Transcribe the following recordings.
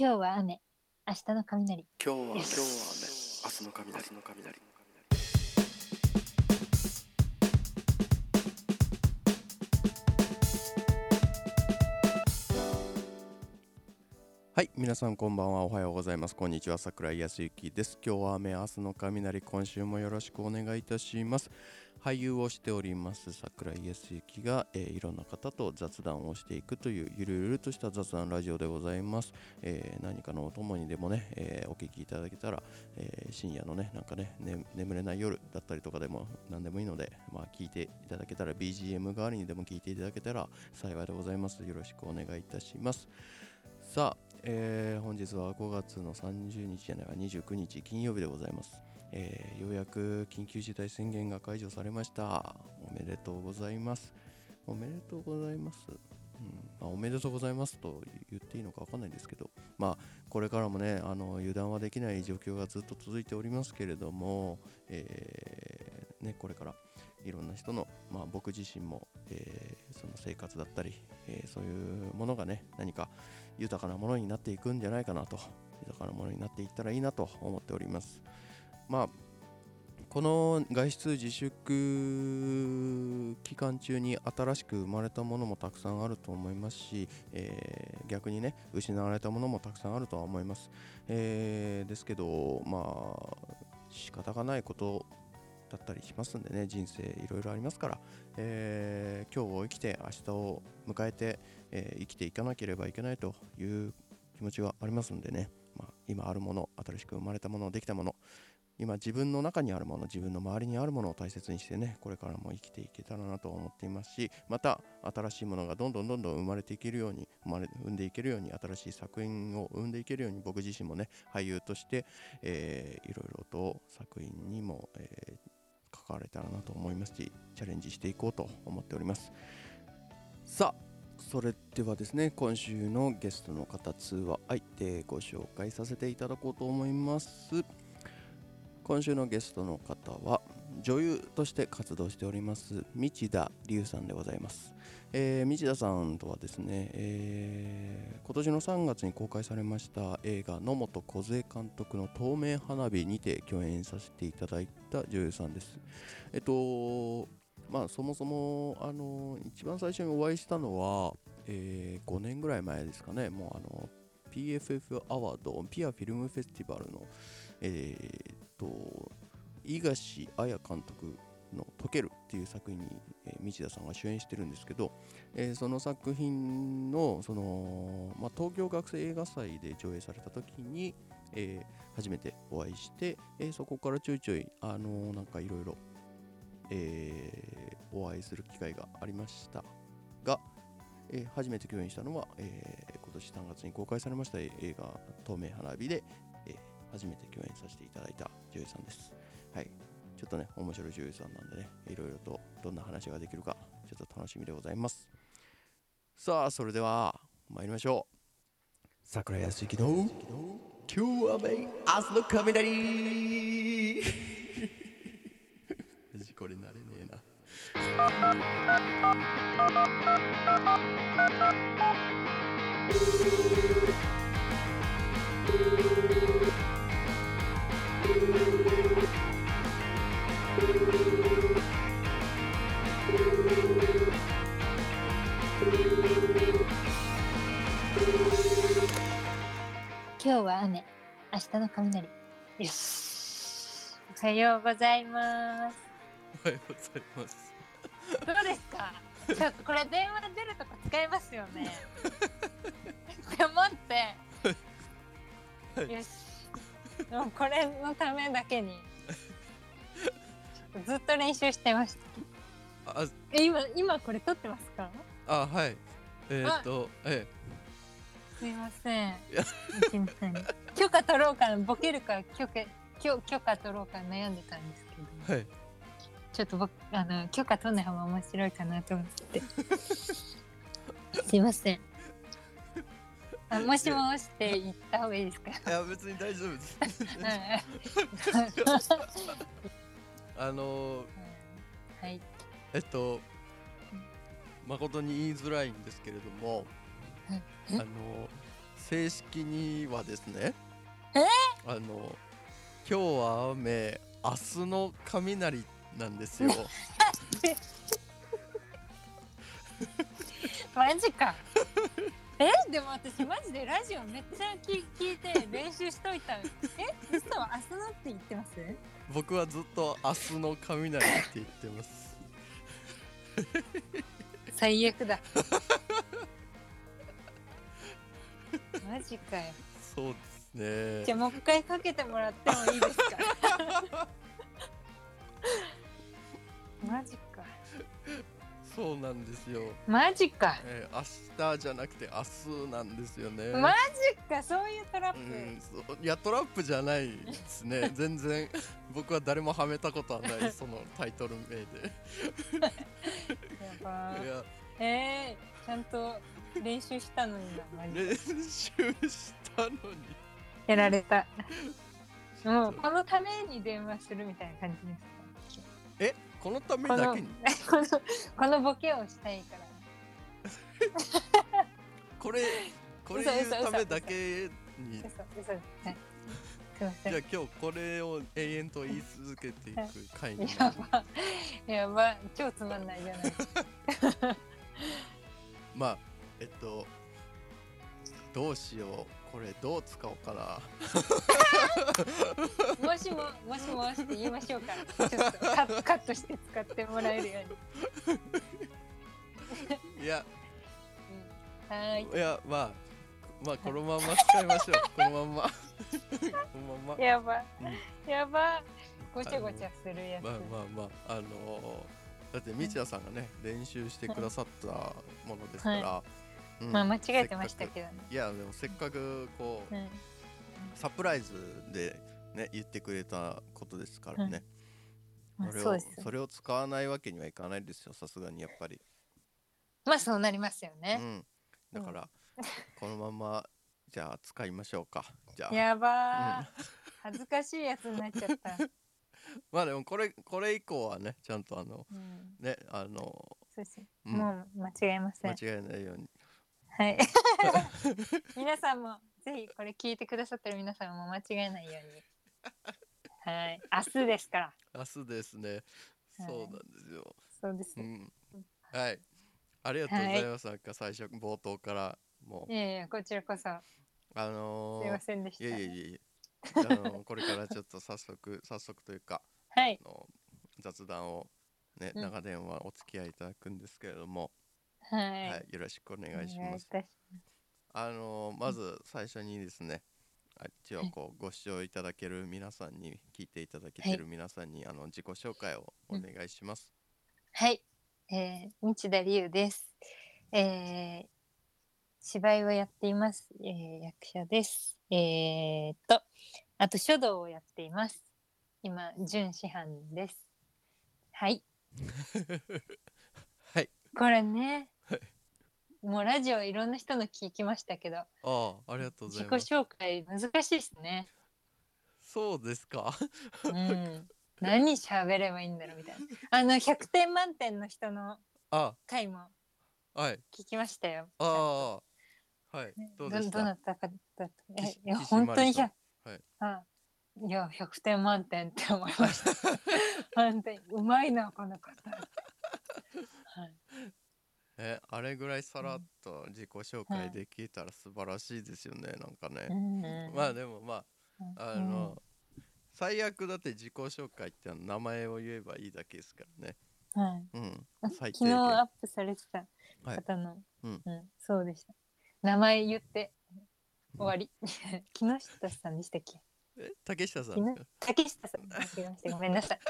今日は雨。明日の雷。今日は今日はねよ明日の雷明日の雷はい皆さんこんばんは。おはようございます。こんにちは。桜井康之です。今日は雨明日の雷今週もよろしくお願いいたします。俳優をしております桜井康之が、えーいろんな方と雑談をしていくというゆるゆるとした雑談ラジオでございます、えー何かのお供にでもね、えーお聞きいただけたら、え深夜のねなんかねね眠れない夜だったりとかでも何でもいいのでまあ聞いていただけたら BGM 代わりにでも聞いていただけたら幸いでございます。よろしくお願いいたします。さあ、えー本日は5月の30日じゃないわ29日金曜日でございます、えーようやく緊急事態宣言が解除されました。おめでとうございます。おめでとうございます、うんまあ、おめでとうございますと言っていいのか分かんないんですけど。まあこれからもねあの油断はできない状況がずっと続いておりますけれども、えーね、これからいろんな人の、まあ、僕自身も、えーその生活だったり、えーそういうものがね何か豊かなものになっていくんじゃないかなと豊かなものになっていったらいいなと思っております。まあこの外出自粛期間中に新しく生まれたものもたくさんあると思いますし、えー逆にね失われたものもたくさんあるとは思います、えーですけどまあ仕方がないことだったりしますんでね人生いろいろありますから、えー今日を生きて明日を迎えて、えー生きていかなければいけないという気持ちはありますんでね、まあ、今あるもの新しく生まれたものできたもの。今自分の中にあるもの自分の周りにあるものを大切にしてねこれからも生きていけたらなと思っていますしまた新しいものがどんどんどんどん生まれていけるように生まれ生んでいけるように新しい作品を生んでいけるように僕自身もね俳優として、えーいろいろと作品にも、えー関われたらなと思いますしチャレンジしていこうと思っております。さあそれではですね今週のゲストの方通話相手ご紹介させていただこうと思います。今週のゲストの方は女優として活動しております道田理さんでございます、えー道田さんとはですね、えー今年の3月に公開されました映画野本梢監督の透明花火にて共演させていただいた女優さんです。えっとまあそもそもあの一番最初にお会いしたのは、え5年ぐらい前ですかね。もうあの PFF アワードピアフィルムフェスティバルのえーっと井樫彩監督の「溶ける」っていう作品に、えー道田さんが主演してるんですけど、えーその作品のその、まあ、東京学生映画祭で上映された時に、えー初めてお会いして、えーそこからちょいちょいあのーなんかいろいろお会いする機会がありましたが、えー初めて共演したのは、えー今年3月に公開されました映画「透明花火で」えー初めて共演させていただいた女優さんです。はい、ちょっとね、面白い女優さんなんでね、いろいろとどんな話ができるか、ちょっと楽しみでございます。さあ、それでは参りましょう。桜井康之の今日はめ明日の雷 マジこれ慣れねえな。今日はようございます。おはようございます。どうですか？ちょっとこれ電話出るとか使えますよね。これ持って、はい。よし。もうこれのためだけに。ちょっとずっと練習してました。あ、え今今これ撮ってますか？あ、はい。えーっと、えすいません。いや。すいません許可取ろうかボケるか許可許許可取ろうか悩んでたんですけどえ、はい。ちょっと僕あの許可取んない方が面白いかなと思って。すいません。あもしもしって言った方がいいですか？いや、別に大丈夫です。はい あのー、はい。えっと、誠に言いづらいんですけれども、はいあのー、正式にはですねえ？あの今日は雨明日の雷なんですよ。マジか。え？でも私マジでラジオめっちゃ聞聞いて練習しといた。え？嘘明日のって言ってます？僕はずっと明日の雷って言ってます。最悪だ。マジかよ。そうですね。じゃあもう一回かけてもらってもいいですか マジか。そうなんですよ、マジか。えー明日じゃなくて明日なんですよね。マジか。そういうトラップ、うんそう。いやトラップじゃないですね。全然。僕は誰もはめたことはないそのタイトル名で。やばえー、ちゃんと練習したのにな練習したのにやられた。もうこのために電話するみたいな感じですか？え？このためだけに？この このボケをしたいから。これこれ嘘言うためだけに。じゃあ今日これを永遠と言い続けていく回にな やるば。やば。超つまんないじゃないまあえっとどうしようこれどう使おうかな。もしももしもしって言いましょうか。ちょっとカッカットして使ってもらえるように。いや。うん。はーい。いやまあまあこのまま使いましょう。このまんま。このまんま。やば。うん。やば。ごちゃごちゃするやつ、まあまあまああのーだってみちやさんがね練習してくださったものですから、うん。まあ間違えてましたけどね。く。いやでもせっかくこう、うん。サプライズでね言ってくれたことですからね、まあそれをそれを使わないわけにはいかないですよさすがにやっぱり、まあそうなりますよね、うん、だから、このままじゃあ使いましょうか。じゃあ。やばー、恥ずかしいやつになっちゃった、まあでもこれこれ以降はねちゃんとあのうん、ねあの、うん。もう間違えません。間違えないようにはい。皆さんもぜひこれ聞いてくださってる皆さんも間違えないように。はい。明日ですから。明日ですね、はい。そうなんですよ。そうです、うん。はい。ありがとうございます、なんか最初冒頭から。もう。いやいやこちらこそ。あのすいまーせんでした。いやいやいやいやあの これからちょっと早速早速というかはい。あの雑談をね、うん。長電話お付き合いいただくんですけれども、はい、はい、よろしくお願いします。お願いいたしあのまず最初にですね、あ一応こうご視聴いただける皆さんに聞いていただけてる皆さんに、あの自己紹介をお願いします。はい、えー、道田理由です。えー、芝居をやっています。えー、役者です。えー、っと、あと書道をやっています。今、準師範です。はい。はい。これねはい、もうラジオいろんな人の聞きましたけど、ああ、ありがとうござ自己います。紹介難しいですね。そうですか。うん。何喋ればいいんだろうみたいな。あの、100点満点の人のあ、回もはい。聞きましたよ。ああ、はいね。どうでした？どなたかだった？え岸いや岸本当に麻里さん100、はいあいや100点満点って思いました 本当にうまいなこの方はいえ、あれぐらいさらっと自己紹介できたら素晴らしいですよね、なんかね。うんまあでもまあ、あの、最悪だって自己紹介って名前を言えばいいだけですからね。うん。はいうん。昨日ア限。ップされてた方の、うん。うんそうでした。名前言って終わり。木下さんでしたっけ？え、竹下さん竹下さん。ごめんなさい。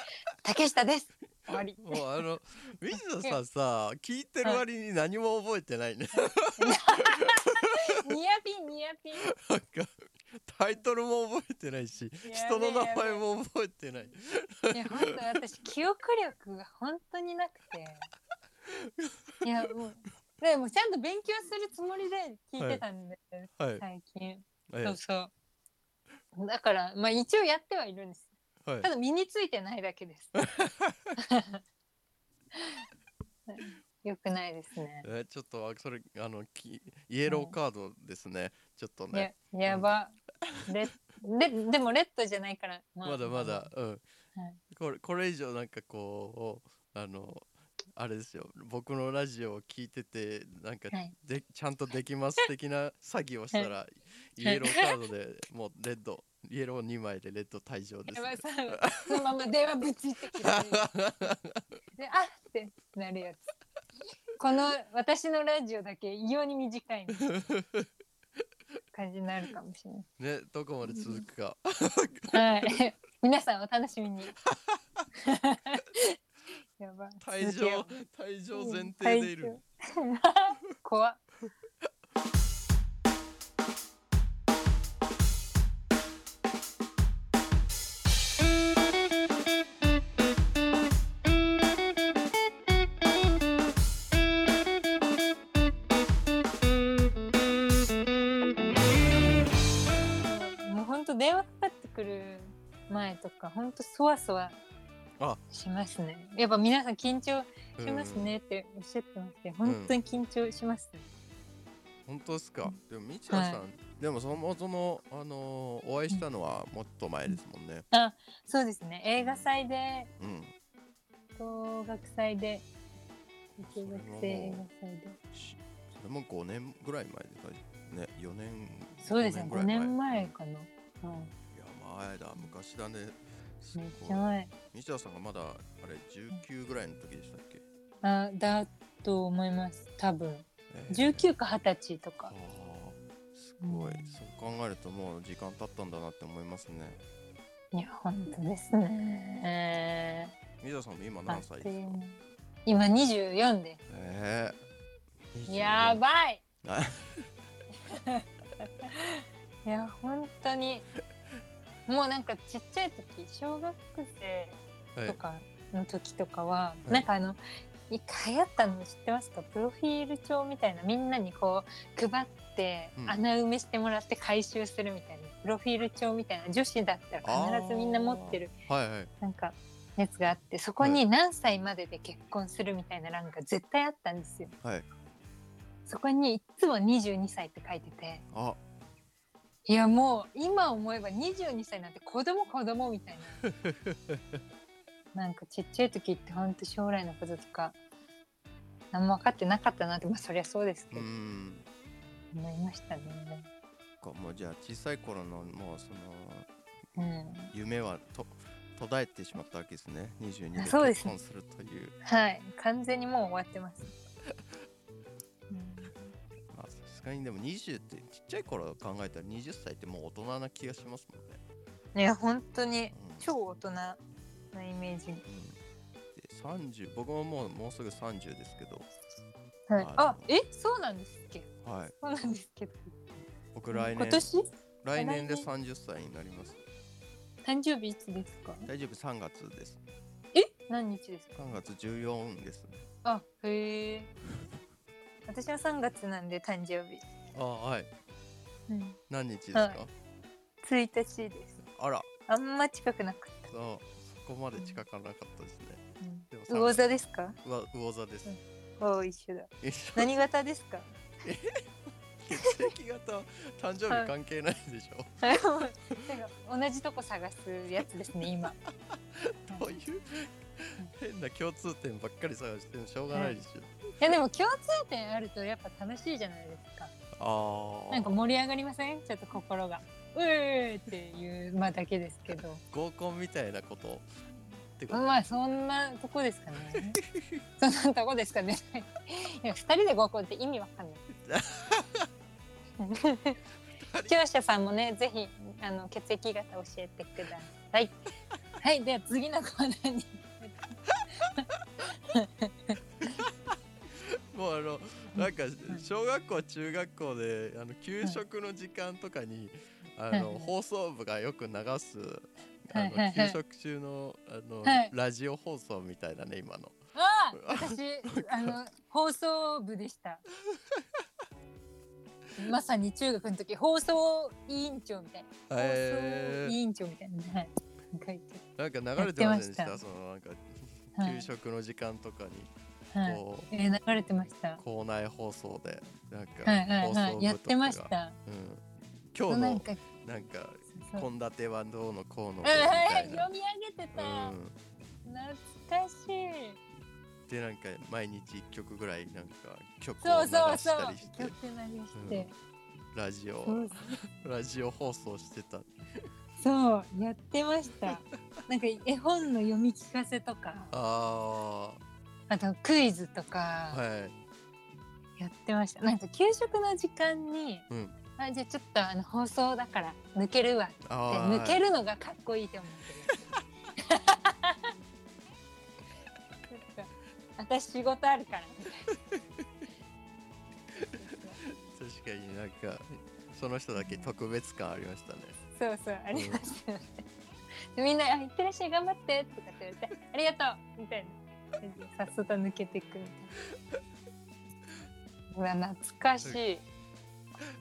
竹下です終わり。もうあの、水野さんさ、聞いてる割に何も覚えてないね。ニヤピンニヤピン。なんか、タイトルも覚えてないし、人の名前も覚えてない。いや本当私記憶力が本当になくて。いやもうでもちゃんと勉強するつもりで聞いてたんで、はい。最近。えそうそう。だからまあ一応やってはいるんですはいた。だ身についてないだけです 良くないですね。えちょっとあそれあのきイエローカードですね。ちょっとね。ややば。レででもレッドじゃないから。まだまだ、うん。はいこれこれ以上なんかこうあのあれですよ僕のラジオを聞いててなんかはいで、ちゃんとできます的な詐欺をしたら、イエローカードでもうレッドイエロー2枚でレッド退場です、ね。やばい、さそのまま電話ぶちってきて。であってなるやつ。この私のラジオだけ異様に短いの感じになるかもしれない。ねどこまで続くか。はい。皆さんお楽しみに。やばい。退場う退場前提でいる。怖っか本当そわそわあ。しますね。やっぱ皆さん緊張うんしますねっておっしゃってまして、本当に緊張します、ね。本当ですか？でもみちやさん、はでもそもそもあのお会いしたのはもっと前ですもんね。そうですね。映画祭でうん。東学祭で中学生映画祭で。しそれも5年ぐらい前ですかね4年そうですね5五ぐらい年前かな、はい。いや前だ。昔だね。すめっちゃ前みちやさんがまだあれ19ぐらいの時でしたっけ、あだと思います。多分。えー。19か20歳とか。すごい、うん。そう考えるともう時間経ったんだなって思いますね。いや本当ですね。みちやさんも今あ何歳ですか？今24でえー、すやばい。あ いや本当にもうなんかちっちゃい時小学生はいとかの時とかは、はい。なんかあの一回流行ったの知ってますか？プロフィール帳みたいなみんなにこう配ってうん。穴埋めしてもらって回収するみたいな、プロフィール帳みたいな女子だったら必ずみんな持ってるはいはい。なんかやつがあってそこに何歳までで結婚するみたいな欄が絶対あったんですよ。はい。そこにいつも22歳って書いてて。あいやもう今思えば22歳なんて子供子供みたいな。なんかちっちゃい時ってほんと将来のこととか何も分かってなかったなってまあそりゃそうですけうど、ん。思いましたね。かもうじゃあ小さい頃のもうそのうん、夢はと途絶えてしまったわけですね。22で結婚するという。はい。完全にもう終わってます。すがに。でも20ってちっちゃい頃考えたら20歳ってもう大人な気がしますもんね、いや本当にうん。超大人なイメージ。うん、で30僕ももうもうすぐ30ですけど。はい、ああえ？そうなんですっけ？はい。そうなんですけ？ど僕来年今年？来年で来30歳になります。誕生日いつですか？大丈夫3月です。え？何日ですか？3月14ですね。あへえ私は3月なんで誕生日、あはい。うん、何日ですか、はい。1日です。あら。あんま近くなかっそう。そこまで近かなかったですね。た、でもうん、魚座ですか？うわ魚座です、うん。お一緒だ。何型ですか？血液型？は誕生日関係ないでしょ、なんか同じとこ探すやつですね今。どういう 変な共通点ばっかり探してもしょうがないでしょ、い。やでも共通点あるとやっぱ楽しいじゃないですか。ああなんか盛り上がりません？ちょっと心が。うーっていうまあだけですけど。合コンみたいなこと？ってこと、まあそんなとこですかね。そんなとこですかね。いや二人で合コンって意味わかんない。視聴者さんもねぜひあの血液型教えてください。はいでは次のコーナーに もうあのなんか小学校中学校であの給食の時間とかに、あのはい。放送部がよく流すあの給食中のあの、はい。ラジオ放送みたいなね今の。ああ私 あの放送部でした。まさに中学の時放送委員長みたいな。放え送委員長みたいなはい。書いて。なんか流れてませんでした？そのなんかはい給食の時間とかに、はい。こうえー流れてました？校内放送でなんかはいはい放送部はいやってました。うん、今日のなんか献立はどうのこうのみうんたいな、読み上げてた、うん、懐かしい。でなんか毎日1曲ぐらいなんか曲を流したりして。曲流して、ラジオラジオ放送してたそうやってました。なんか絵本の読み聞かせとか。ああとクイズとか。あはい。やってました。なんか給食の時間にうん。あじゃあちょっとあの放送だから抜けるわって。あ抜けるのがかっこいいと思っと 私仕事あるから。みたい確かになんかその人だけ特別感ありましたね。なそうそうありましたよね、でみんなあ「いってらっしゃい頑張って」とかって言われて「ありがとう」みたいな。さっそと抜けていく。みたいなうわ懐かしい。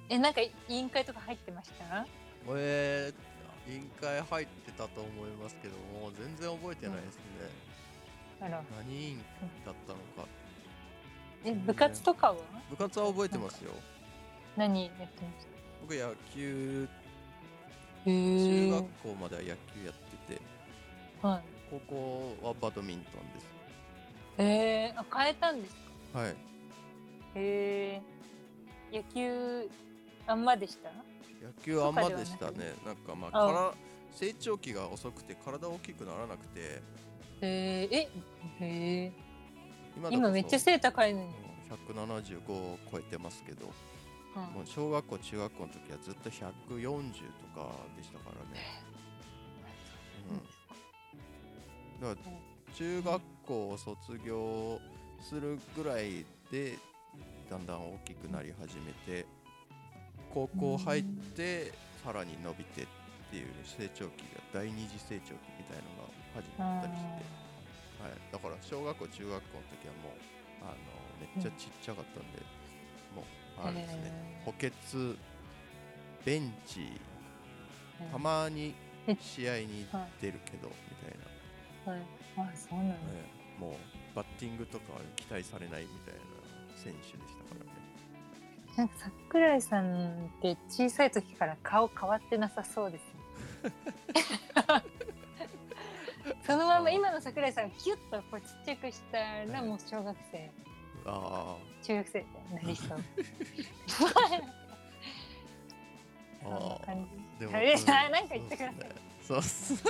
えなんか委員会とか入ってました？えー、委員会入ってたと思いますけどもう全然覚えてないですね、あら。何委員だったのか。え部活とかは？部活は覚えてますよ。何やってまし僕野球中え学校までは野球やっててはい。高校はバドミントンです。えー、あ変えたんですか？はい。へえ野球あんまでした？野球あんまでしたね。なんかまああから成長期が遅くて体大きくならなくて。へええへえ今今めっちゃ背高いのに、175を超えてますけど。うんもう小学校中学校の時はずっと140とかでしたからね、うん、だから中学校を卒業するぐらいでだんだん大きくなり始めて高校入ってさらに伸びてっていう成長期が第二次成長期みたいのが始まったりして、はい、だから小学校中学校の時はもうあのめっちゃちっちゃかったんで、もうあれですね、補欠ベンチうん。たまにえ試合に出るけど みたいな、はい、あそうなんだ、ええもうバッティングとかは期待されないみたいな選手でしたからね。なんか桜井さんって小さい時から顔変わってなさそうですね。そのまま今の桜井さんがキュッとこうちっちゃくしたらもう小学生あ中学生に なりそうああか言ってください。そうっす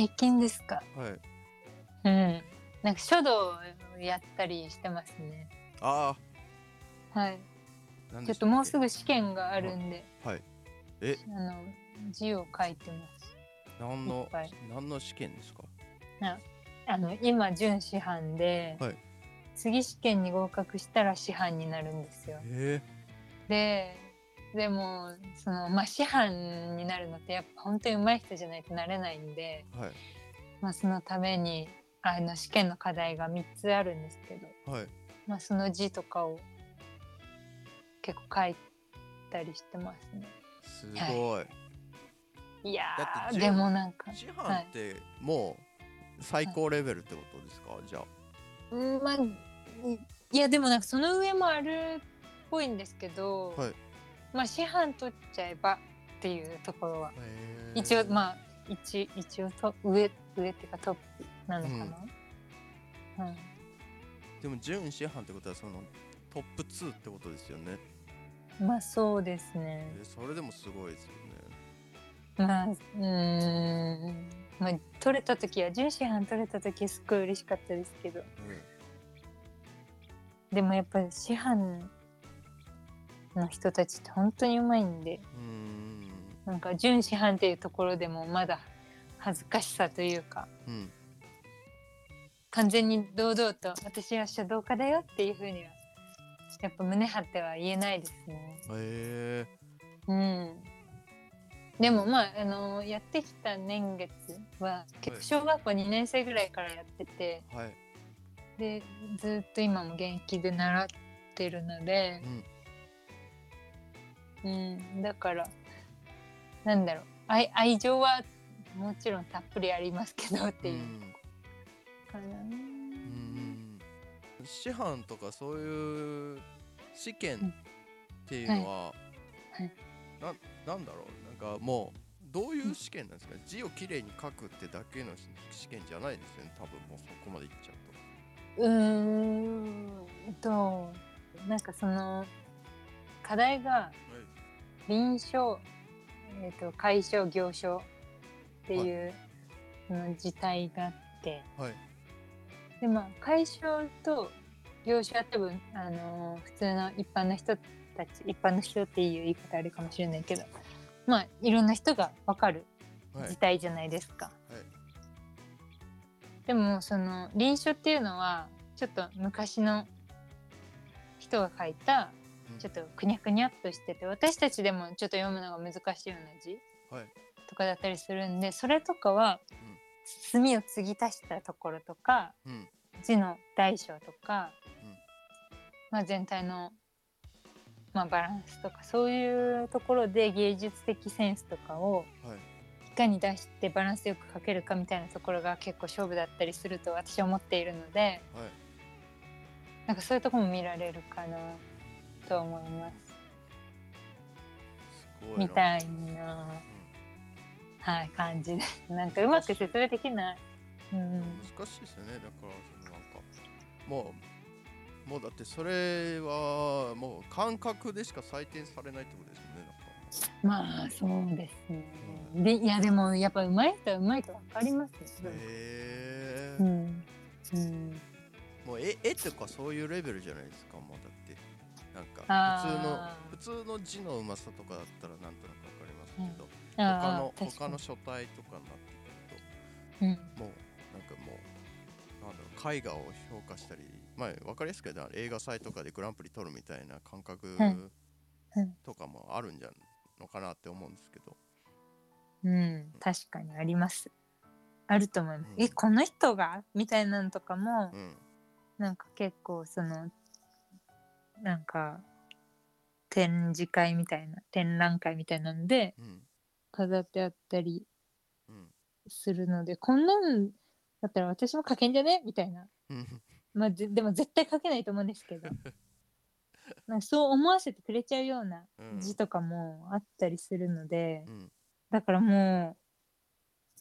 最近ですか？はい。うん。なんか書道をやったりしてますね。あはい。ちょっともうすぐぐ試験があるんで。はい。え？あの字を書いてます。何の何の試験ですか？あの今準師範で、はい。次試験に合格したら師範になるんですよ。え。ででもそのまあ師範になるのってやっぱ本当に上手い人じゃないとなれないんで、えはい。まあ、そのためにあの試験の課題が3つあるんですけど、はい。まあ、その字とかを結構書いたりしてますね。すごい、い。やだって準ーでもなんか師範ってもう最高レベルってことですか、じゃあ。うんまあいいやでもなんかその上もあるっぽいんですけど、はいまあ師範取っちゃえばっていうところは。一応まあ一一応と上上っていうかトップなのかな、うん。でも準師範ってことはそのトップ2ってことですよね。まあそうですね。えそれでもすごいですよね。まあうーん。まあ取れた時は準師範取れた時すっごい嬉しかったですけど。でもやっぱり師範の人たちって本当にうまいんでうん。なんか準師範っていうところでもまだ恥ずかしさというかうん。完全に堂々と私は書道家だよっていうふうにはやっぱ胸張っては言えないですね。へえ。うん。でもまああのやってきた年月は結構小学校2年生ぐらいからやってて、はい。でずっと今も現役で習ってるのでう、んうん、だからなんだろう。愛愛情はもちろんたっぷりありますけどっていう。うん。かな。うん。師範とかそういう試験っていうのは、はいはい。ななんだろう。なんかもうどういう試験なんですか、字をきれいに書くってだけの試験じゃないですよね。多分もうそこまでいっちゃううーんとなんかその課題がと。臨床、えー、と解消行書っていう、その字体があって。はい。でまあ解消と行書は多分、あのー普通の一般の人たち一般の人っていう言い方あるかもしれないけどまあいろんな人が分かるはい。字体じゃないですか。はい。でもその臨書っていうのはちょっと昔の人が書いたうんちょっとくにゃくにゃっとしてて私たちでもちょっと読むのが難しいような字はい。とかだったりするんでそれとかはうん。墨を継ぎ足したところとかうん。字の大小とか、うん。まあ、全体の、まあ、バランスとかそういうところで芸術的センスとかをはい。いかに出してバランスよく書けるかみたいなところが結構勝負だったりすると私は思っているのではい。なんかそういうところも見られるかなと思います。すごいな。みたいな、はい、感じです。なんかうまく説明できない。うん、難しいですよね。だからそのなんかもうもうだってそれはもう感覚でしか採点されないってことですよね。まあそうですね。でいやでもやっぱ上手い人は上手いと分かりますよ。なんかへえうん。うん、もう絵絵とかそういうレベルじゃないですかもうだなんか普通の普通の字のうまさとかだったらなんとなくわかりますけど、あ他あの他の書体とかになってくうん。るともうなんかもうなんだろう絵画を評価したりまあわかりやすく言映画祭とかでグランプリ取るみたいな感覚うん。うん。とかもあるんじゃんのかなって思うんですけど、うん、確かにあります。あると思います。うん。えこの人が？みたいなのとかもうん。なんか結構そのなんか展示会みたいな展覧会みたいなのでうん。飾ってあったりうん。するのでこんなんだったら私も書けんじゃね？みたいな。うん。まあ、ぜでも絶対書けないと思うんですけど。なんかそう思わせてくれちゃうようなうん。字とかもあったりするので、うん。だからも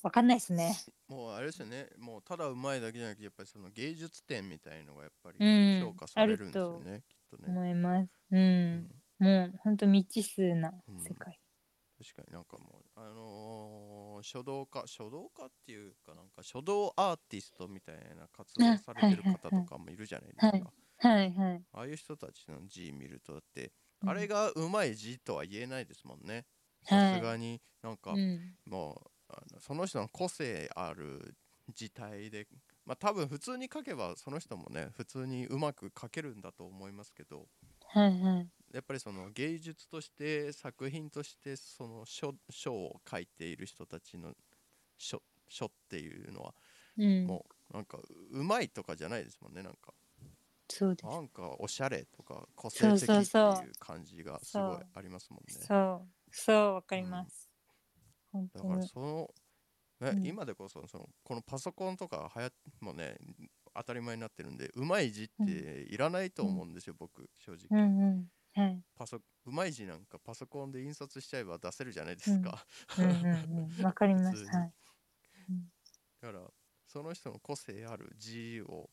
うわかんないですね。もうあれですよね。もうただうまいだけじゃなくてやっぱりその芸術点みたいのがやっぱりうん。評価されるんですよね、きっとね、思います。う、うん。もう本当未知数な世界。確かになんかもうあのー書道家書道家っていうかなんか書道アーティストみたいな活動されてる方とかもいるじゃないですか、はい。はいはい。ああいう人たちの字見るとだって、うん。あれがうまい字とは言えないですもんね。はい。さすがになんか、うん。もうあのその人の個性ある字体でまあ多分普通に書けばその人もね普通にうまく書けるんだと思いますけどはいはい。やっぱりその芸術として作品としてその書書を書いている人たちの書書っていうのはうん、もうなんかうまいとかじゃないですもんねなんかそうです。なんかおしゃれとか個性的っていう感じがすごいありますもんねそうそうわかります。本当だからに。その、ねうん。今でこそそのこのパソコンとかはやもうね当たり前になってるんでうまい字っていらないと思うんですよ、僕正直、うんうん。はい。パソうまい字なんかパソコンで印刷しちゃえば出せるじゃないですか、うん。うんうんわかります。はい。だからその人の個性ある字を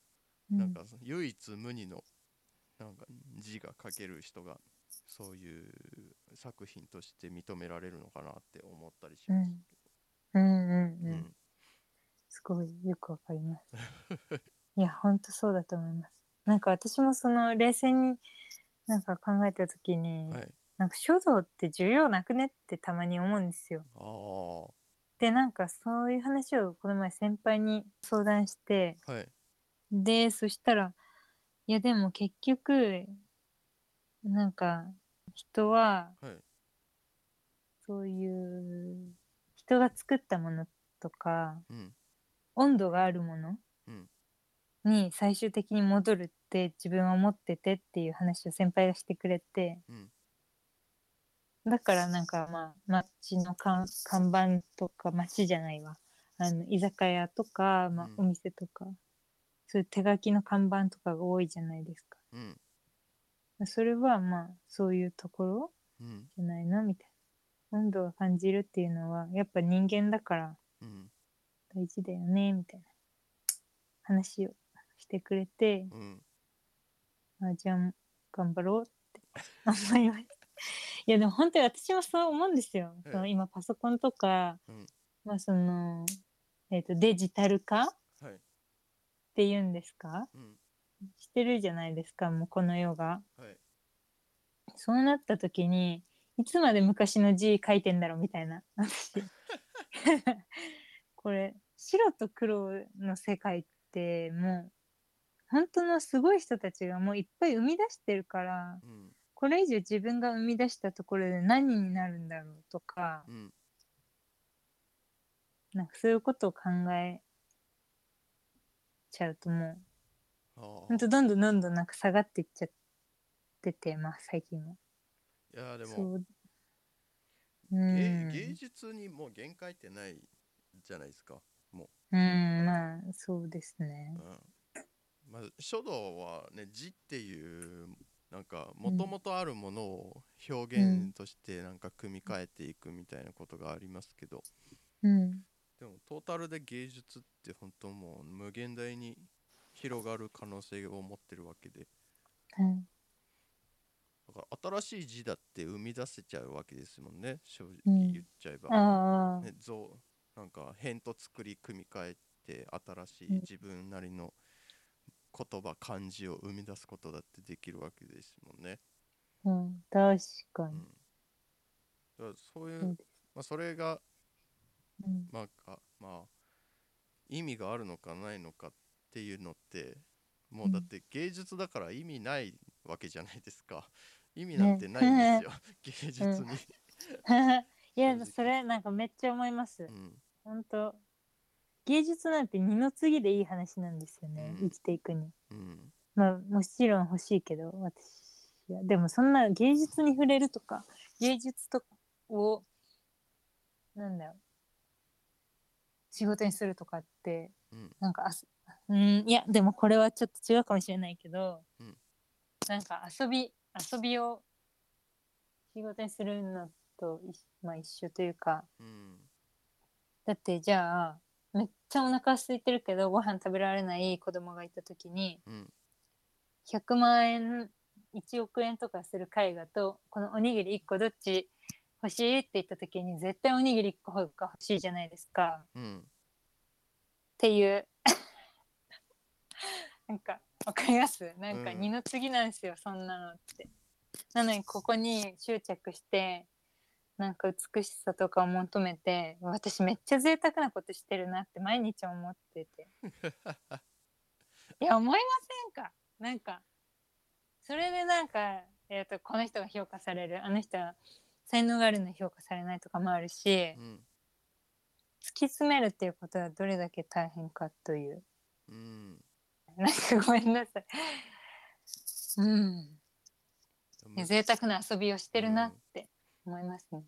うん。なんか唯一無二のなんか字が書ける人がそういう作品として認められるのかなって思ったりします。うんうんうんううんん。すごいよくわかります。いや、ほんとそうだと思います。なんか私もその冷静になんか考えた時に、はい、なんか書道って重要なくねってたまに思うんですよ。あで、なんかそういう話をこの前先輩に相談して、あはいで、そしたら、いやでも結局、なんか人は、はいそういう人が作ったものとかうん。温度があるものうん。に最終的に戻るって自分は思っててっていう話を先輩がしてくれてうん。だからなんかまあ街の看看板とか街じゃないわ。あの居酒屋とか、まあうん。お店とか、そういう手書きの看板とかが多いじゃないですか。うん。それはまあそういうところうん。じゃないの？みたいな温度を感じるっていうのはやっぱ人間だからうん。大事だよねみたいな。話をしてくれてうん。あじゃあ頑張ろうって。思いましたい。やでも本当に私もそう思うんですよ、ええその今パソコンとか、うん。まあその、えー、とデジタル化っはい。ていうんですか？うん。してるじゃないですかもうこの世が。はい。そうなった時にいつまで昔の字書いてんだろうみたいな。私。これ白と黒の世界ってもう本当のすごい人たちがもういっぱい生み出してるからうん。これ以上自分が生み出したところで何になるんだろうとかうん。なんかそういうことを考えちゃうともうああ本当どんどんどんどんなんか下がっていっちゃっててまあ最近は。いやでも。そう。ん。芸術にもう限界ってないじゃないですか。もう。んまあそうですね。う、うん。まあ、書道はね字っていうなんかもともとあるものを表現としてなんか組み替えていくみたいなことがありますけど、うん。でもトータルで芸術って本当もう無限大に広がる可能性を持ってるわけで。はい。だから新しい字だって生み出せちゃうわけですもんね。正直うん。言っちゃえば、ああ、ね、像なんか辺と作り組み替えて新しいうん。自分なりの言葉漢字を生み出すことだってできるわけですもんね。うん、確かに。うん、だからそういう、まあ、それが、うん。まあかまあ、意味があるのかないのかっていうのってもうだって芸術だから意味ないわけじゃないですか。意味なんてないんですよ、芸術に。いやそれなんかめっちゃ思います。う。ん。本当。芸術なんて二の次でいい話なんですよね、うん。生きていくに。うん。まあもちろん欲しいけど私は。でもそんな芸術に触れるとか芸術とをなんだろう仕事にするとかってうん。なんかあすうん。いやでもこれはちょっと違うかもしれないけど、うん。なんか遊び遊びを仕事にするのといまあ一緒というか。うん。だってじゃあめっちゃお腹空いてるけどご飯食べられない子供がいた時にうん100万円1億円とかする絵画とこのおにぎり1個どっち欲しいって言った時に絶対おにぎり1個が欲しいじゃないですか。うん。っていう。なんかわかります？なんかうん。二の次なんですよ、そんなのって。なのにここに執着してなんか美しさとかを求めて私めっちゃ贅沢なことしてるなって毎日思ってて。いや思いませんか？なんかそれでなんか、えー、とこの人が評価されるあの人は才能があるのに評価されないとかもあるしうん。突き詰めるっていうことはどれだけ大変かという。うんなんかごめんなさい。うん。贅沢な遊びをしてるなって思いますね。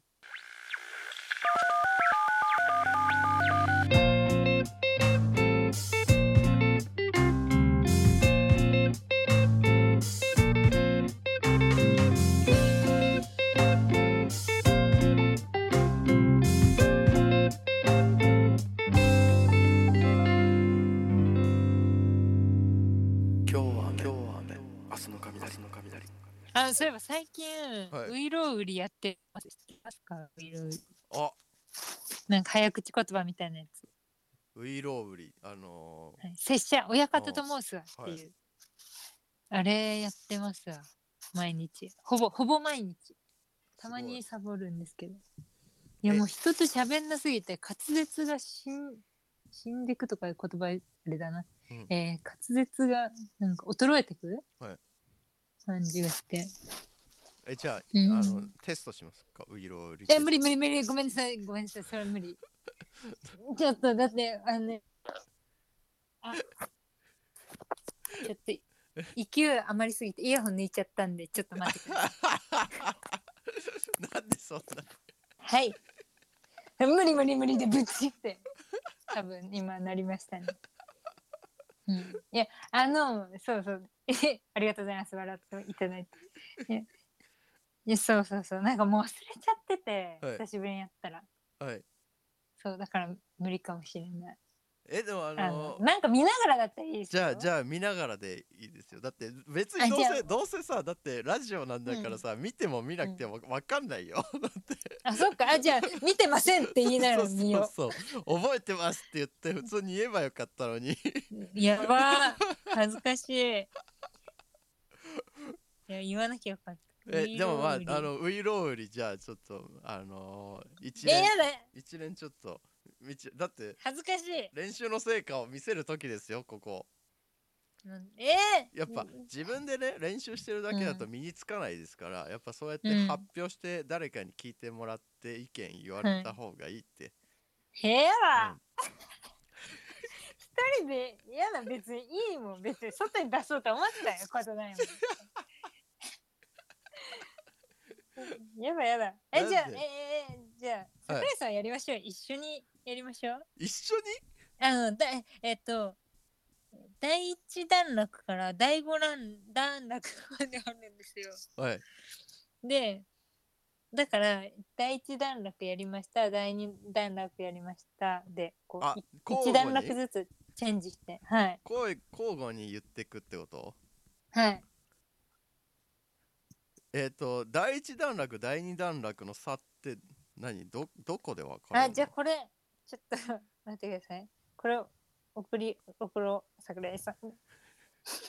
あ、そういえば最近、はいウイロウリやってます。知ってますか？ウイロウリ。あなんか早口言葉みたいなやつ。ウイロウリあのはい、拙者、親方と申すわっていう。あれやってますわ。毎日。ほぼ、ほぼ毎日。たまにサボるんですけど。いやえもう人と喋んなすぎて滑舌が死ん死んでくとかいう言葉あれだな。うんえー滑舌がなんか衰えてく、はい感じがして。えじゃあ,、うんあのテストしますか？ウイロウリえ、無理無理無理。ごめんなさい。ごめんなさい。それは無理。ちょっと、だって、あのね。あ。ちょっと、勢い余りすぎてイヤホン抜いちゃったんで、ちょっと待ってください。なんでそんなはい。無理無理無理でぶちって。多分今なりましたね。うん、いや、あの、そうそう。え ありがとうございます。笑っていただいて。いや、そうそうそう。なんかもう忘れちゃってて、はい久しぶりにやったら。はいそう、だから無理かもしれない。えでもああののなんか見ながらだったらいいですじゃあじゃゃあ見ながらでいいですよだって別にどうあじゃあせどうせさだってラジオなんだからさ、見ても見なくてもわかんないよ、だってあ、そっか。あ、じゃあ見てませんって言いながら見よそうそうそう覚えてますって言って普通に言えばよかったのにう。やばー。恥ずかしい。いや、言わなきゃよかった。えでもまああのウイロウリじゃあちょっとあのー一え、連やだ。一連ちょっとみちだって恥ずかしい。練習の成果を見せる時ですよここうんえー、やっぱ自分でね練習してるだけだと身につかないですから、やっぱそうやってうん発表して誰かに聞いてもらって意見言われた方がいいって、へえわうん。一人で嫌だ別にいいもん別に外に出そうと思ったよことないもん。やだやだ。えなんで？じゃあええじゃあ桜井さんやりましょう、一緒に？やりましょう。一緒にあのだえっと第一段落から第五段段落まであるんですよ。はい。でだから第一段落やりました第二段落やりましたでこあうい交一段互に落ずつチェンジしてはい。声交互に言ってくってこと？はいえっ、と第一段落第二段落の差って何？どどこでわかるの？あじゃあこれちょっと 待ってください。これ送り送ろう桜井さん。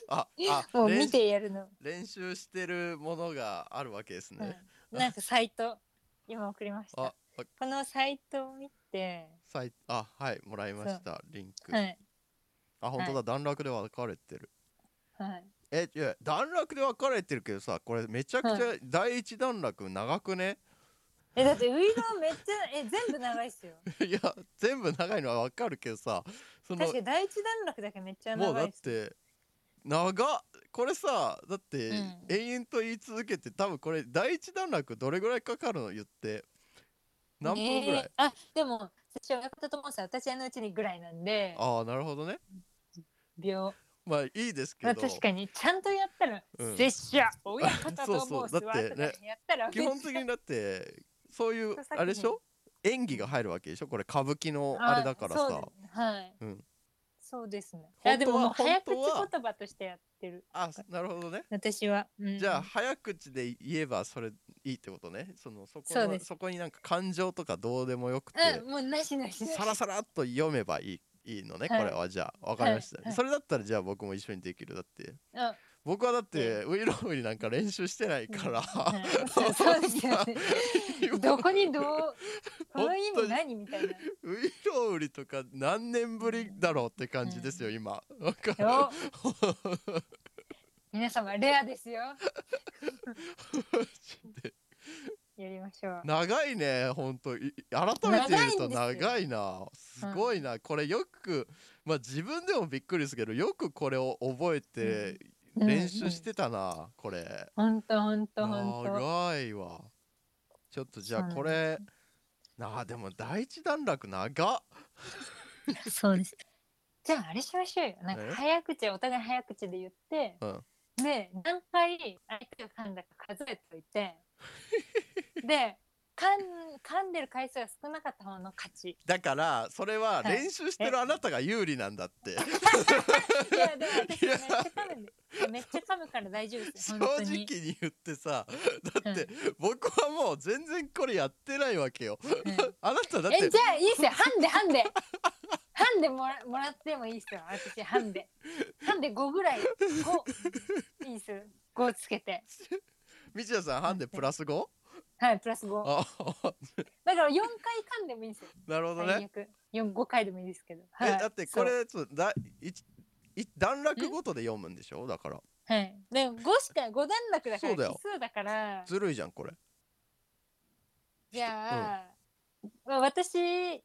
ああ もう練見てやるの、練習してるものがあるわけですね、うん、なんかサイト今送りました。このサイトを見てさいあはいもらいましたリンク、はい。あ本当だ、段落で分かれてる。はいえいや段落で分かれてるけどさこれめちゃくちゃ第一段落長くね？えだってウイロめっちゃえ全部長いっすよ。いや全部長いのは分かるけどさその確かに第一段落だけめっちゃもうだっ長いっすて長っ。これさだって、うん。延々と言い続けて多分これ第一段落どれぐらいかかるの？言って。何分ぐらい、えーあでも私は親方と思って私のうちにぐらいなんで。ああなるほどね。秒まあいいですけど。まあ確かにちゃんとやったらうん。拙者親方と そうそう。だってねとかやったら基本的にだってそういう あれでしょ？演技が入るわけでしょ？これ歌舞伎のあれだからさ。はい、うん。そうですね。あでも早口言葉としてやってる。あなるほどね。私は、うん。じゃあ早口で言えばそれいいってことね。そのそこそそこになんか感情とかどうでもよくて。うんもうなしなしなし。さらさらっと読めばいいいいのね、はい。これは。じゃあ分かりました、はい。はい。それだったらじゃあ僕も一緒にできる。だってあ。僕はだってえウイロウイなんか練習してないから、はい。そうそうですよね。どこにどうこの意味何みたいな。ウイロウリとか何年ぶりだろうって感じですよ、今。わかる？よ 皆様レアですよやりましょう。長いねほんとい改めて言うと長いな。すごいな、これよくまあ自分でもびっくりですけどよくこれを覚えてうん。練習してたな、これ。ほんとほんとほんと長いわ。ちょっとじゃあそうなんこれ。なあでも第一段落長っ。そうです。じゃああれしましょうよ。なんえ？か早口お互い早口で言って、うん。で何回相手が噛んだか数えといてで噛ん噛んでる回数が少なかった方の勝ち。だからそれははい。練習してるあなたが有利なんだって、いやでも私めっちゃ噛むめっちゃ噛むから大丈夫です正よ本当直にに言ってさだって僕はもう全然これやってないわけよ。うん。あなただってえじゃあいいっすよ。ハンデハンデ。ハンデもらもらってもいいっすよ。私ハンデ。ハンデ5ぐらい5いいっす。よ5つけて道田さんハンデプラス 5? はいプラス5あだから4回噛んでもいいんですよ。なるほどね。最悪。4 5回でもいいですけど、はい、えだってこれちょっとだいい段落ごとで読むんでしょ？だから。はい。でも5しか5段落だからそうだよ。奇数だから。ずるいじゃんこれ。じゃあ、まあ私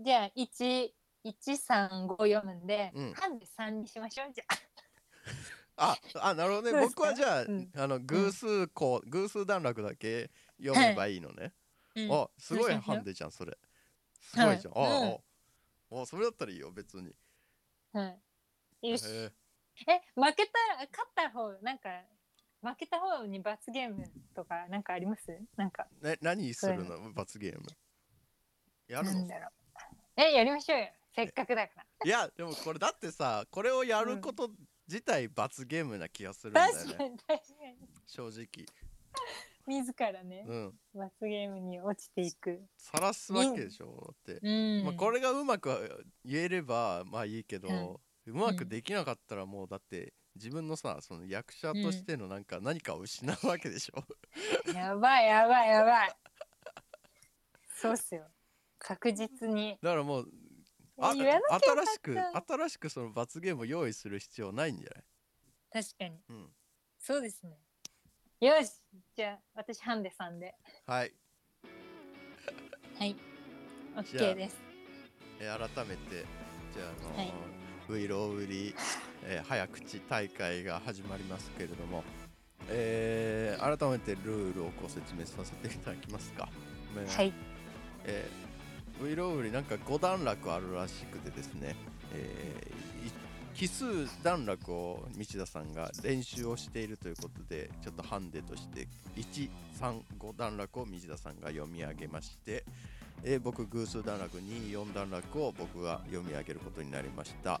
じゃあ1135読むんで、うん。半で3にしましょうじゃあ あなるほどね。僕はじゃあ,、うん。あの偶数項、偶数段落だけ読めばい。いのね、あ。あすごいハンデじゃんそれ。すごいじゃん、はいああ。あそれだったらいいよ別に。はい。よし。へえ、負けたら、勝った方、なんか、負けた方に罰ゲームとか、なんかあります？なんか、えね何するの？罰ゲーム。やるの？なんだろう。え、やりましょうよ。せっかくだから。いやでもこれだってさこれをやること自体罰ゲームな気がするんだよね確かに、確かに。正直自らね、うん罰ゲームに落ちていく。晒すわけでしょだって、うん。まあ、これがうまく言えればまあいいけど、うまくできなかったらもうだって自分のさその役者としてのなんか何かを失うわけでしょ、やばい、やばい、やばい。そうっすよ。確実に。だからもうあ言わなきゃ新しく新しくその罰ゲームを用意する必要ないんじゃない？確かに。うんそうですね。よし。じゃあ、私、ハンデさんで。はい、はい。OK です。えー改めてじゃああのーはいウイロウリ、えー早口大会が始まりますけれども、えー改めてルールをご説明させていただきますか、ねはい。えーウイロウリなんか5段落あるらしくてですね、えー奇数段落を道田さんが練習をしているということでちょっとハンデとして135段落を道田さんが読み上げまして、えー僕偶数段落24段落を僕が読み上げることになりました、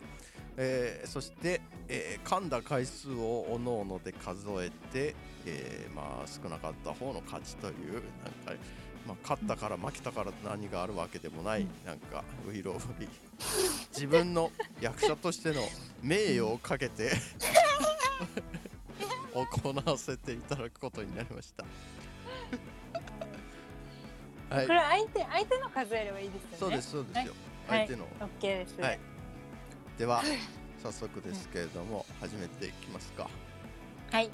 えーそして、えー噛んだ回数をおのおので数えて、えーまあ少なかった方の勝ちというなんかまあ、勝ったから負けたから何があるわけでもない、なんかウイロウリ自分の役者としての名誉をかけて 行わせていただくことになりました。はいこ、れ相手、相手の数えればいいですよね。そうですそうですよ。はい相手の、OK です。はいでは早速ですけれども始めていきますか。はい。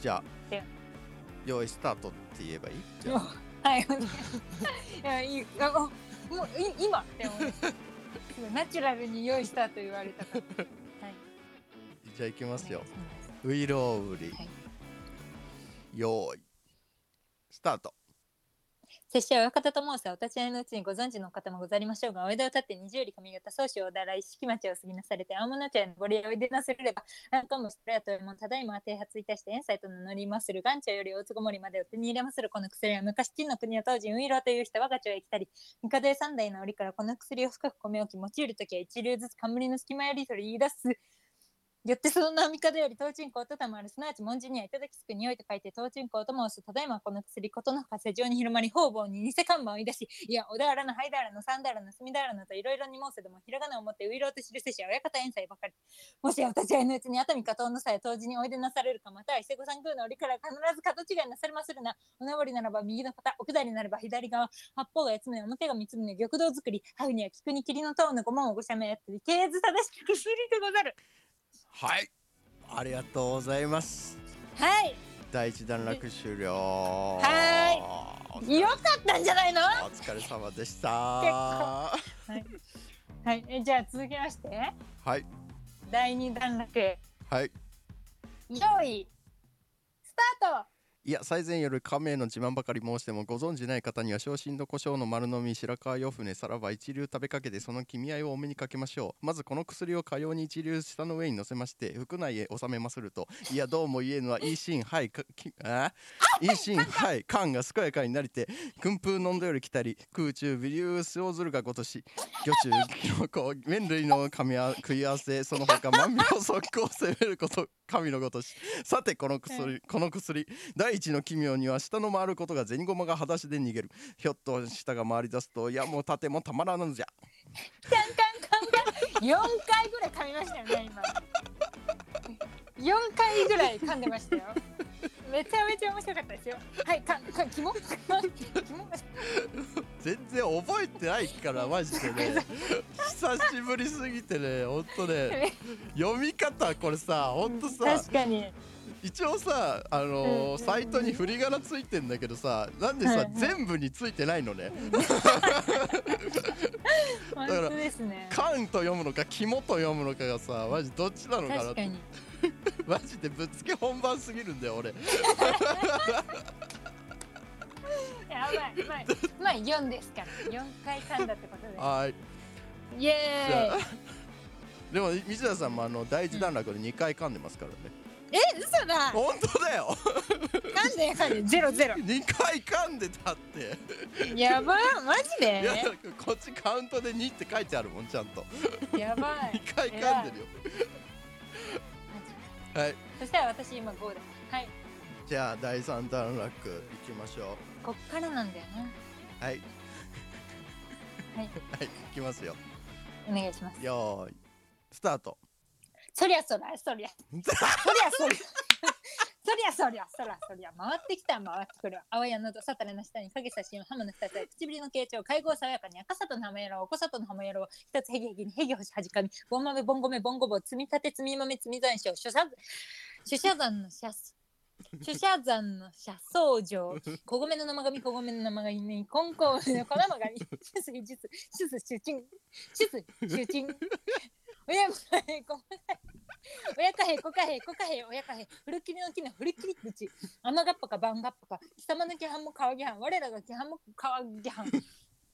じゃあ用意スタートって言えばいい？じゃあ はい。いや、いい、あ、おもう、い、今って思う。ナチュラルに用意したと言われたから。はい。じゃあ行きますよウイロウリ、はい用意スタート。拙者は親方と申すお立ち会いのうちにご存知の方もござりましょうが、お枝を立って二十里上方、宗主をおだらい、式町を過ぎなされて、青物茶屋のご利用おいでなされれば、あんかもしらやともただいま提発いたして、遠斎と名乗りまする、元朝より大坪森までを手に入れまするこの薬は、昔陳の国の当時、ウイローという人我が町へ来たり、帝へ三代の折からこの薬を深く米置き、用いるときは一流ずつ冠の隙間より取り言い出す。よってその名帝より東鎮香とたまるすなわち文字にはいただきつく匂いと書いて東鎮香と申すただいまこの薬ことのほか世上に広まり方々に偽看板を言い出しいや小田原の灰田原の三田原の隅田原のといろいろに申せどもひらがなを持ってういろうと記せし親方遠斎ばかり。もしやお立ち会いのうちに熱海加藤の際当時においでなされるかまたは伊勢御三宮の折から必ず角違いなされまするなおなぼりならば右の方奥りならば左側八方が八つ目表が三つ目玉堂作りハグには菊に霧の塔の五門をご赦免やって経営ず正しき薬でござる。はい、ありがとうございます。はい。第一段落終了。はーい。よかったんじゃないの？お疲れ様でした。ははい、えじゃあ続きまして。はい、第2段落。はい。用意スタートいや、最前より亀の自慢ばかり申してもご存じない方には昇進と胡椒の丸飲み白川洋船さらば一流食べかけてその君合いをお目にかけましょう。まずこの薬をかように一流舌の上に乗せまして腹内へ収めまするといやどうも言えぬはいいシーンはいかきあいいシーンはい缶が健やかになりて訓風飲んだより来たり空中微流塩ずるがごとし魚中キノコ麺類の噛み合食い合わせその他万病速攻を攻めること神のごとし。さてこの薬この薬第一の奇妙には下の回ることが銭駒が裸足で逃げる。ひょっと下が回り出すといやもう盾もたまらぬじゃ。カンカンカンカン4回ぐらい噛みましたよね今4回ぐらい噛んでましたよめちゃめちゃ面白かったですよはいかかキモキモ全然覚えてないからマジでね久しぶりすぎてねほんとね読み方これさほんとさ確かに一応さあのーうんサイトに振り仮名ついてんだけどさなんでさ、はいはい。全部についてないのね。本当ですね「カン」と読むのか「キモ」と読むのかがさマジどっちなのかなって確かに。マジでぶっつけ本番すぎるんだよ俺。やばいまあまあ4ですから。4回噛んだってことで。はい。イエーイ。でも水田さんもあの第一段落で2回噛んでますからね、え嘘だ。本当だよ。なんで？噛んでゼロゼロ。2回噛んでたって。やば。マジいやでこっちカウントで2って書いてあるもんちゃんと。やばい。2回噛んでるよ。はい。そしたら私今5だ。はい。じゃあ第3段落いきましょこっからなんだよな。うはい。はい。はいいきますよ。お願いします。よーい。スタートそりゃそりゃそりゃ。そりゃそりゃ そりゃそりゃそりゃそりゃ回ってきた回ってくる。青やのどさたれの下に影差しのハムの二つ唇の傾聴会合爽やかに赤さとの浜やろおこさとの浜やろ一つヘギヘギにヘギ星はじかみボン豆ボンゴメボンゴボ積み立て積み豆積み残暑諸社諸社山の社諸社山の社僧城小米の生紙小米の生紙に金光の粉まがにシスジスシス集中シス集中親もごめんなさい。親かへこかへこかへ親かへ。古切りの木の古切り口甘がっぱか番がっぱか。貴様の規範も川規範。我らが規範も川規範。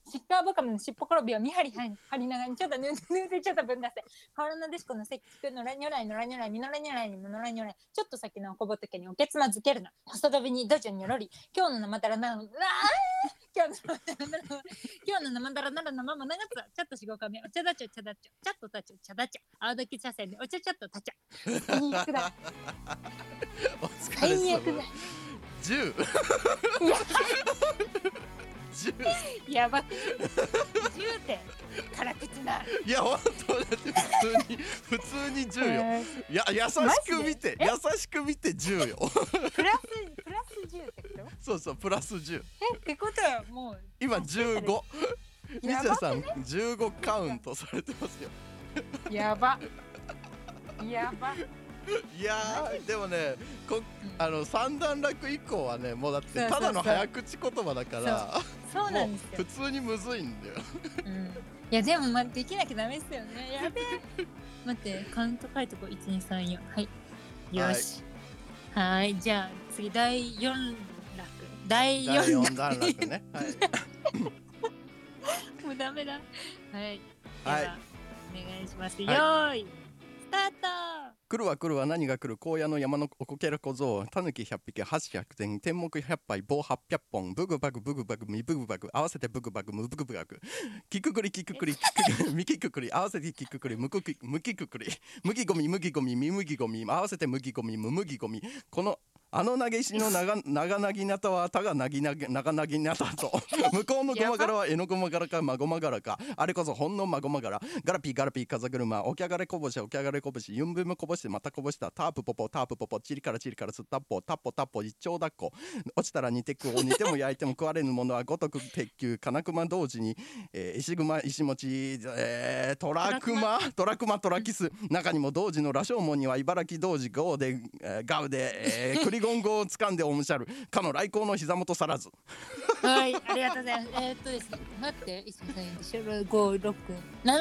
シッカーバカムの尻尾転びを見張り張りながらにちょっとぬぬうてちょっとぶん出せ。河原のデシコの関聞くのらにょらいのらにょらいみのらにょらいにものらにょらい。ちょっと先のおこぼとけにおけつまずけるな。細飛びにどじょにょろり。今日の生だらなのうわー今日の生だらならの生だらなら生も長つちょっとしごかみお茶だちょ茶だちょちょっとたちょ茶だちょ青時茶筅でお茶ちょっとたちょ最悪だお疲れ最悪だ10やばくね。10点辛口な。いや本当だって普通に普通に10よ。えいや優しく見て優しく見て10よ。ープラスプラス10ってこと？そうそうプラス10え？ってことはもう今15水やば田さん15カウントされてますよ。やば。やばいやーでもねこあの三段落以降はねもうだってただの早口言葉だからそう。なんですよ。普、通にむずいんだよ。うん、いやでもまあできなきゃダメですよね。やべえ。待ってカウント書いとこう。1234はい。よし。はい。じゃあ次第4楽。第第4 4段落ね。はい。もうダメだ。はい。ではい。はお願いします、はい。よーい。スタート来るわ来るわ何が来る荒野の山のおこけら小僧タヌキ100匹箸100点天目100杯棒800本ブグバグブグバグミブグバグ合わせてブグバグムブグバグキククリキククリキククリミキククリ合わせてキククリムクキムキククリ麦ゴミ麦ゴミミ麦ゴミ合わせて麦ゴミム麦ゴミこのあの投げ石の長 長なぎなたはたがなぎなぎ長なぎなたと 向こうのごま柄はえのごま柄かまごま柄かあれこそほんのまごま柄ガラピーガラピー風車起き上がれこぼし起き上がれこぼしユンブムこぼしてまたこぼしたタープポポタープポポチリからチリからすったっぽタッポタッポ一丁だっこ。落ちたら煮てくを煮ても焼いても食われぬものはごとく鉄球金熊同時に、えー石熊石餅、えー、トラクマトラクマ。トラキス中にも同時の羅生門には茨城同時ゴーで、えーガウで、えー、クリゴン語を掴んでおむしゃるかの来光の膝元さらずはい、ありがとうございます。えー、っとですね、待って、一二三四五五六七。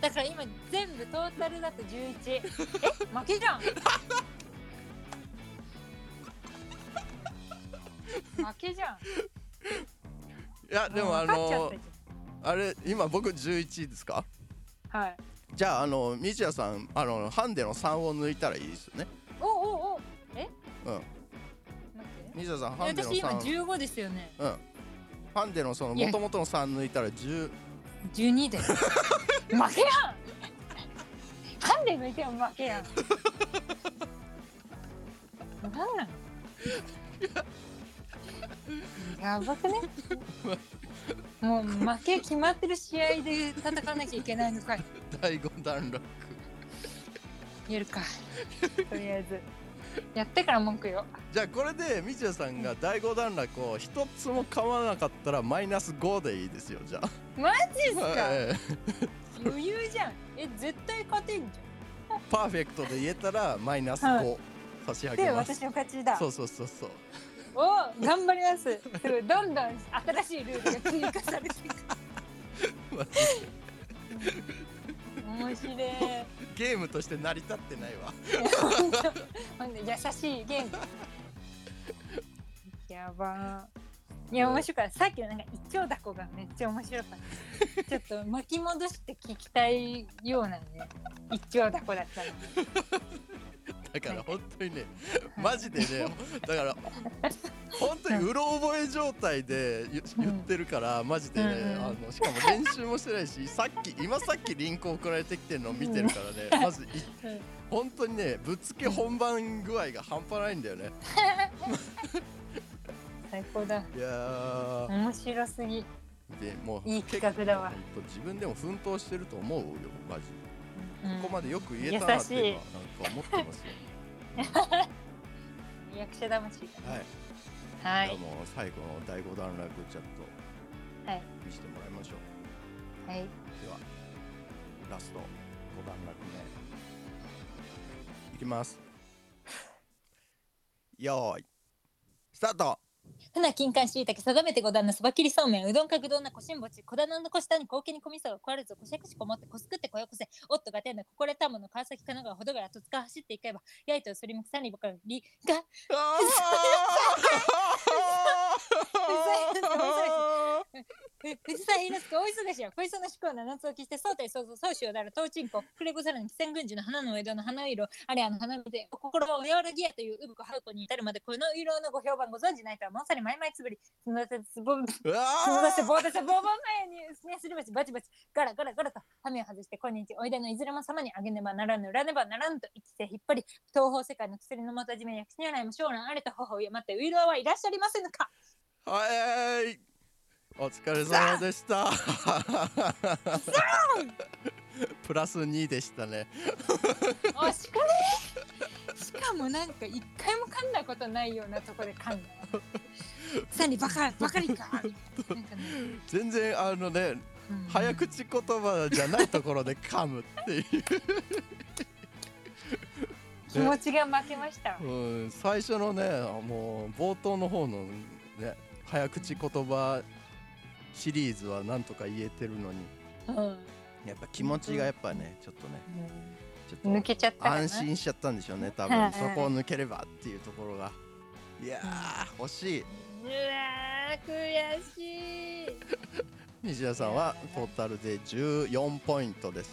だから今全部トータルだと十一。え、負けじゃん。負けじゃん。いやでもあのたじあれ今僕11ですかはい。じゃああのみちやさんあのハンデの3を抜いたらいいですよねおおお。え？うん待って。みちやさんハンデの私今3十五ですよね。うんハンデのそのいや元々の3抜いたら10十二で。負けやん。ハンデ抜いても負けやん。なんなん。やばくね？もう負け決まってる試合で戦わなきゃいけないのかい。第5段落やるか。とりあえず。やってから文句よじゃあこれでみちやさんが第5段落を一つも噛まなかったらマイナス5でいいですよじゃあ。マジっすか？はい余裕じゃん。え絶対勝てんじパーフェクトで言えたらマイナスは5差し上げます、私の勝ちだ。そうそうそうそう。お頑張ります。すごいどんどん新しいルールが追加されていく。マジ面白い。ゲームとして成り立ってないわ。本当優しいゲーム。やば。ーいや面白かった。さっきのなんか一丁だこがめっちゃ面白かった。ちょっと巻き戻して聞きたいようなね一丁だこだったのだから本当にねマジでね だから本当にうろ覚え状態で言言ってるからマジでねあのしかも練習もしてないし さっき今さっきリンク送られてきてるのを見てるからねまず本当にねぶっつけ本番具合が半端ないんだよね。最高だ。いやー。面白すぎ。でもういい企画だわ。自分でも奮闘してると思うよマジうんここまでよく言えたなっていうのはなんか思ってますよ 役者魂。はい。はいじゃあもう最後の第5段落ちょっとはい見せてもらいましょう。はい。ではラスト5段落目。いきます。よーい。スタートな金柑しいたけ定めて五段のそば切りそうめんうどんかぐどんなこしんぼち小棚のこしたに高家にこみそが食われずこしゃくしこもってこすくってこよこせおっとがてんだここれたもの川崎かながほどがら戸塚走っていけばやいとすりむくさにぼかりがあううずさいなす。か大忙しや小磯の志向な夏をきしてそうてそうそうそうしようだら東鎮子くれござらに千軍樹の花の枝の花色あれあの花見で心を和らぎやといううぶこはうこに至るまでこの色のご評判ご存じないとはもうさにまいまいつぶりそのてつぼうわそして棒立て棒棒前にす。ねす。り鉢バチバチガラガラガラと羽目を外して今日おいでのいずれも様にあげねばならぬ裏ねばならぬと一世引っ張り東方世界の薬の元締め薬師如来も将来あれと頬を山ってウイロアはいらっしゃりませぬかはい。お疲れ様でした。プラス2でしたね。おしかれしかもなんか一回も噛んだことないようなとこで噛んだ。さにバカバカりか。なんかね、全然あのねうん早口言葉じゃないところで噛むっていう。気持ちが負けました。うん、最初のねもう冒頭の方のね早口言葉シリーズはなんとか言えてるのに。うん。やっぱ気持ちがやっぱねちょっとねちょ抜っけちゃった安心しちゃったんでしょうね多はい。分そこを抜ければっていうところが。いやー惜しい。うわー悔しい。西田さんはトータルで14ポイントです。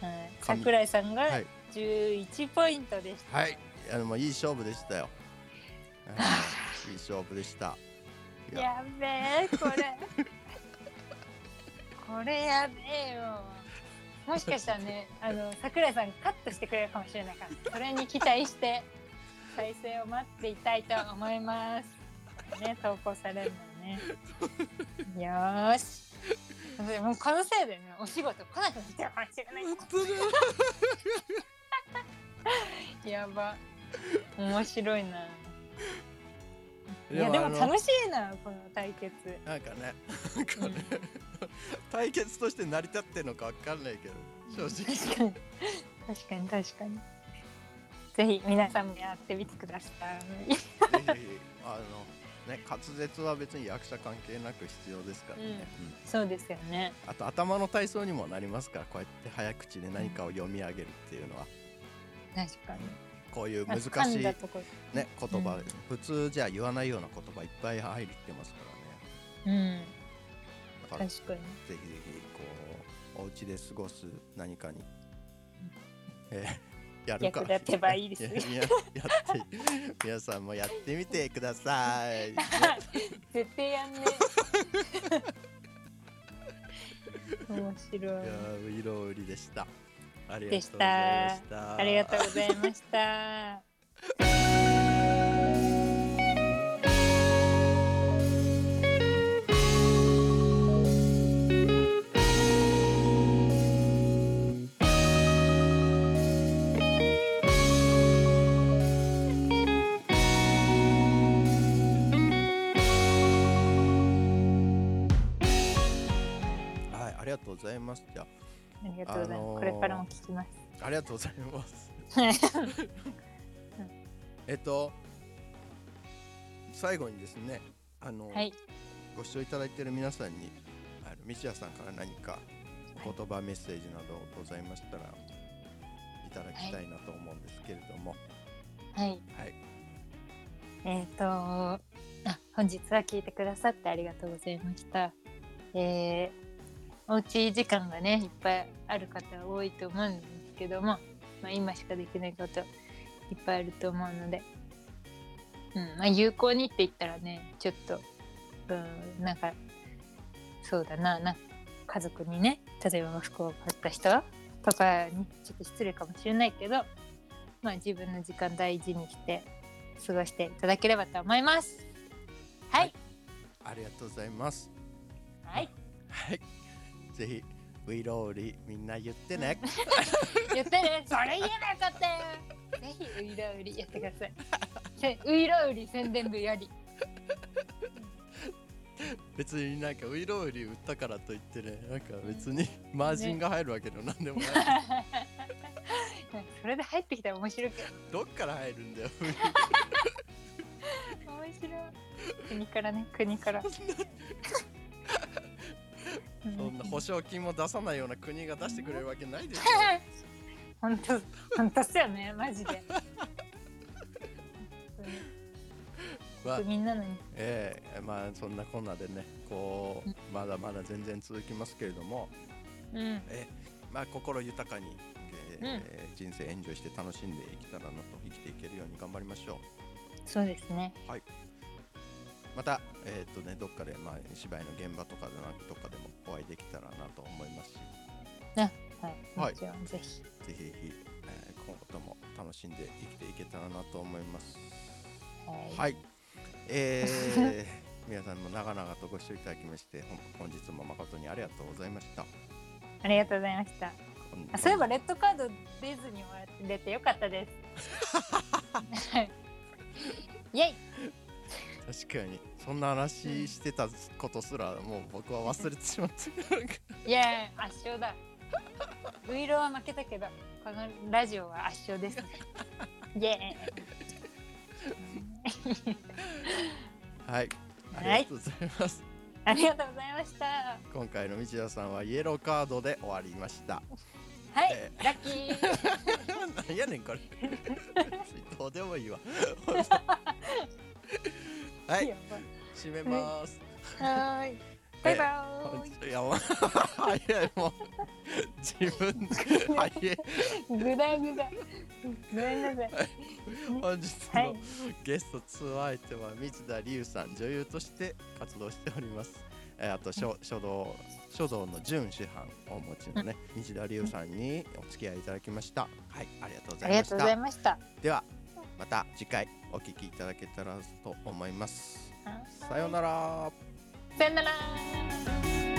はい。神。桜井さんがはい。11ポイントでした。はい。あのもういい勝負でしたよ。はい。いい勝負でしたいややべえ、これ。これやべえよ。もしかしたらね、あの桜井さんカットしてくれるかもしれないから、それに期待して再生を待っていたいと思います。ね、投稿されるのね。よーし。でもうこのせいでね、お仕事来なくなっちゃうかもしれない。やば。面白いな。いやでも楽しいなこの対決。なんかね、なんかね、対決として成り立ってるのかわかんないけど、正直。確かに確かに確かに。ぜひ皆さんもやってみてください。ぜひ、あの、ね、滑舌は別に役者関係なく必要ですからね。うんそうですよね。あと頭の体操にもなりますから、こうやって早口で何かを読み上げるっていうのは、確かに。こういう難しいね 言葉、うん普通じゃ言わないような言葉いっぱい入ってますからね。うんだからぜ確かに。ひぜひこうお家で過ごす何かに、えー やるか役立てばいいですやややって皆さんもやってみてください。ね 絶対やんね。面白いいや。ーウイロウリでした。ありがとうございました。ありがとうございます。じゃありがとうございます、あのーこれからも聞きますあありがとうございます。えっと最後にですねあの、はい。ご視聴いただいている皆さんにあの道谷さんから何かお言葉メッセージなどございましたらいただきたいなと思うんですけれども。はい。はい。えっ、とあ本日は聞いてくださってありがとうございました。えー、おうち時間がねいっぱいある方多いと思うんですけども、まあ、今しかできないこといっぱいあると思うので、うんまあ、有効にって言ったらねちょっとうんなんかそうだなな家族にね例えば服を買った人とかにちょっと失礼かもしれないけど、まあ、自分の時間大事にして過ごしていただければと思います。はい、ありがとうございます。はい、はいぜひウイローリみんな言ってね 言ってね、それ言えなかったよ。ぜひウイロウリやってください。せウイロウリ宣伝部より。別になんかウイローリ売ったからといってねなんか別にマージンが入るわけでもなんでもない、それで入ってきたら面白いけど。どっから入るんだよ面白い。国からね、国から。そんな保証金も出さないような国が出してくれるわけないでしょ。本当、本当っすよね、マジで。まあみんなのに。ええまあそんなこんなでねこううん。まだまだ全然続きますけれども、うん、えまあ心豊かに、えー人生エンジョイして楽しんでいけたらなと生きていけるように頑張りましょう。そうですね。またえっ、とねどっかでまあ芝居の現場とかでなくどっかでもお会いできたらなと思いますしはい、はいもちろんぜひ。ぜひぜひ、えー今後とも楽しんで生きていけたらなと思いますはい。はい、えー 皆さんも長々とご視聴いただきまして本日も誠にありがとうございましたありがとうございました。あそういえばレッドカード出ずに終われてよかったです。は い イェイ確かに。そんな話してたことすらもう僕は忘れてしまって いや圧勝だ。ウイロは負けたけど、このラジオは圧勝です。イエーイ。はい。ありがとうございます、ありがとうございました。は今回の道田さんはイエローカードで終わりました。い、えラッキー。なんやねんこれ。どうでもいいわはい締めますはーい。バイバーイ。いやもう早いもう自分で早いぐだぐだ。ごめんなさい。本日のはい。ゲストツー相手は三田理由さん女優として活動しております、えーあと書書道書道の準師範をお持ちのね三田理由さんにお付き合いいただきましたはいありがとうございましありがとうございたました。ではまた次回お聞きいただけたらと思います。さようなら。さよなら。